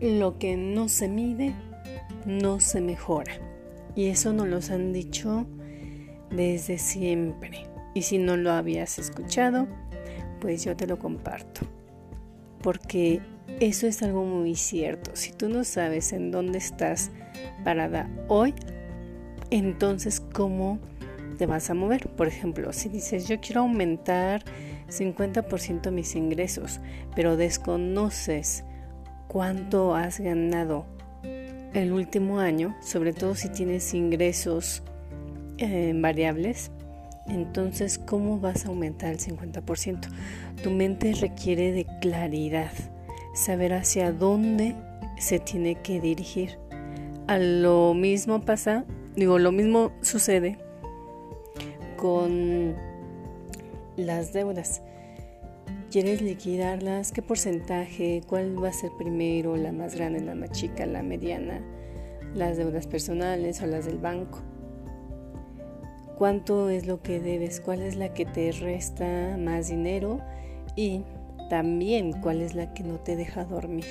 lo que no se mide no se mejora. Y eso nos lo han dicho desde siempre. Y si no lo habías escuchado, pues yo te lo comparto. Porque eso es algo muy cierto. Si tú no sabes en dónde estás parada hoy, entonces cómo te vas a mover. Por ejemplo, si dices yo quiero aumentar 50% mis ingresos, pero desconoces cuánto has ganado el último año, sobre todo si tienes ingresos eh, variables, entonces ¿cómo vas a aumentar el 50%? Tu mente requiere de claridad, saber hacia dónde se tiene que dirigir. A lo mismo pasa, digo, lo mismo sucede con las deudas. ¿Quieres liquidarlas? ¿Qué porcentaje? ¿Cuál va a ser primero? ¿La más grande, la más chica, la mediana? ¿Las deudas personales o las del banco? ¿Cuánto es lo que debes? ¿Cuál es la que te resta más dinero? Y también cuál es la que no te deja dormir.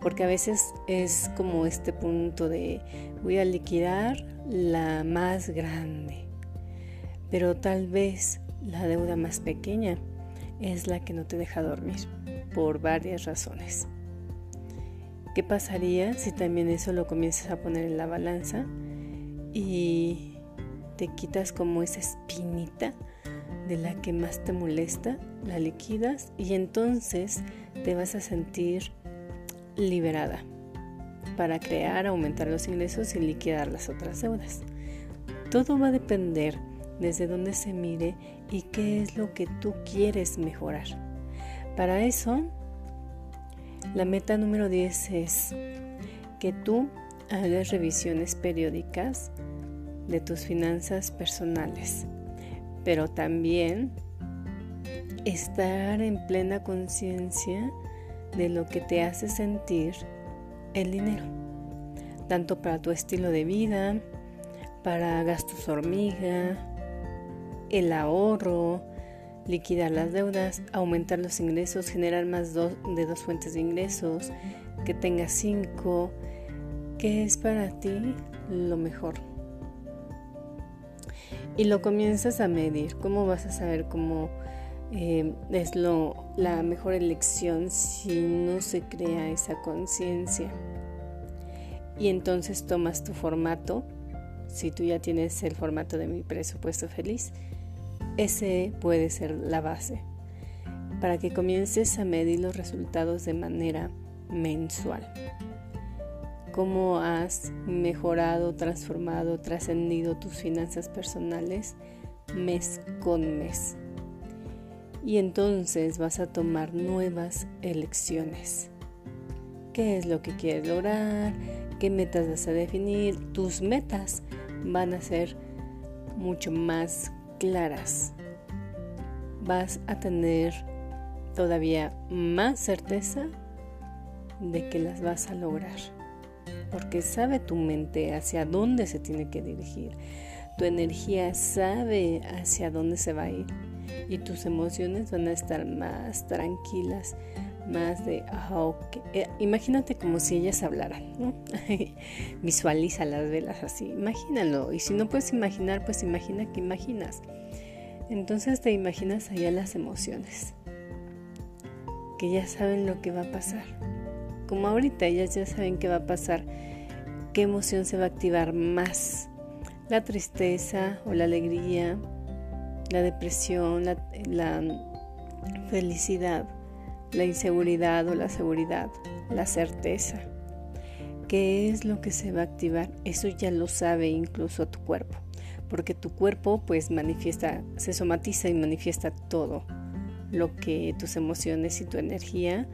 Porque a veces es como este punto de voy a liquidar la más grande. Pero tal vez la deuda más pequeña es la que no te deja dormir por varias razones. ¿Qué pasaría si también eso lo comienzas a poner en la balanza y te quitas como esa espinita de la que más te molesta, la liquidas y entonces te vas a sentir liberada para crear, aumentar los ingresos y liquidar las otras deudas. Todo va a depender desde dónde se mire y qué es lo que tú quieres mejorar. Para eso, la meta número 10 es que tú hagas revisiones periódicas de tus finanzas personales, pero también estar en plena conciencia de lo que te hace sentir el dinero, tanto para tu estilo de vida, para gastos hormiga, el ahorro, liquidar las deudas, aumentar los ingresos, generar más de dos fuentes de ingresos, que tengas cinco, que es para ti lo mejor. Y lo comienzas a medir. ¿Cómo vas a saber cómo eh, es lo, la mejor elección si no se crea esa conciencia? Y entonces tomas tu formato. Si tú ya tienes el formato de mi presupuesto feliz, ese puede ser la base para que comiences a medir los resultados de manera mensual. Cómo has mejorado, transformado, trascendido tus finanzas personales mes con mes. Y entonces vas a tomar nuevas elecciones. ¿Qué es lo que quieres lograr? ¿Qué metas vas a definir? Tus metas van a ser mucho más claras, vas a tener todavía más certeza de que las vas a lograr. Porque sabe tu mente hacia dónde se tiene que dirigir. Tu energía sabe hacia dónde se va a ir. Y tus emociones van a estar más tranquilas, más de, ah, eh, imagínate como si ellas hablaran, Visualiza las velas así, imagínalo. Y si no puedes imaginar, pues imagina que imaginas. Entonces te imaginas allá las emociones, que ya saben lo que va a pasar. Como ahorita ellas ya saben qué va a pasar, qué emoción se va a activar más. La tristeza o la alegría, la depresión, la felicidad la inseguridad o la seguridad, la certeza. ¿Qué es lo que se va a activar? Eso ya lo sabe incluso tu cuerpo, porque tu cuerpo pues manifiesta, se somatiza y manifiesta todo lo que tus emociones y tu energía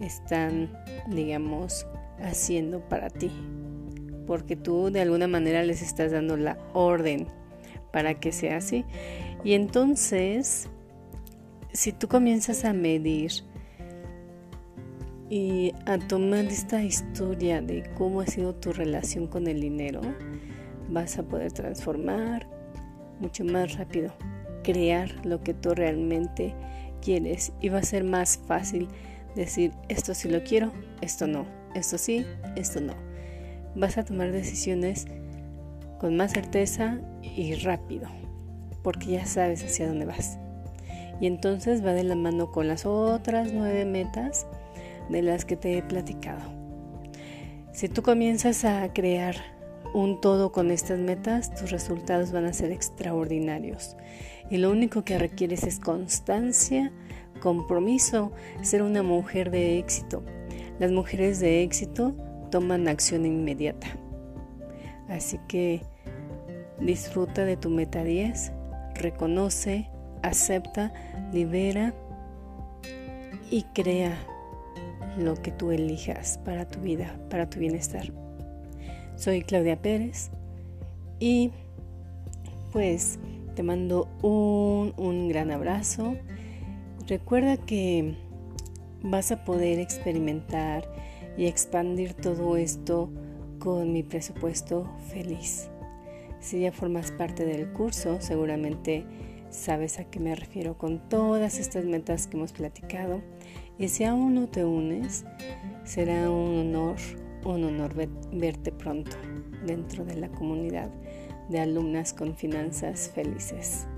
están, digamos, haciendo para ti, porque tú de alguna manera les estás dando la orden para que sea así. Y entonces, si tú comienzas a medir y a tomar esta historia de cómo ha sido tu relación con el dinero, vas a poder transformar mucho más rápido, crear lo que tú realmente quieres y va a ser más fácil decir esto sí lo quiero, esto no, esto sí, esto no. Vas a tomar decisiones con más certeza y rápido, porque ya sabes hacia dónde vas. Y entonces va de la mano con las otras nueve metas de las que te he platicado. Si tú comienzas a crear un todo con estas metas, tus resultados van a ser extraordinarios. Y lo único que requieres es constancia, compromiso, ser una mujer de éxito. Las mujeres de éxito toman acción inmediata. Así que disfruta de tu meta 10, reconoce, acepta, libera y crea lo que tú elijas para tu vida, para tu bienestar. Soy Claudia Pérez y pues te mando un, un gran abrazo. Recuerda que vas a poder experimentar y expandir todo esto con mi presupuesto feliz. Si ya formas parte del curso, seguramente sabes a qué me refiero con todas estas metas que hemos platicado. Y si aún no te unes, será un honor, un honor verte pronto dentro de la comunidad de alumnas con finanzas felices.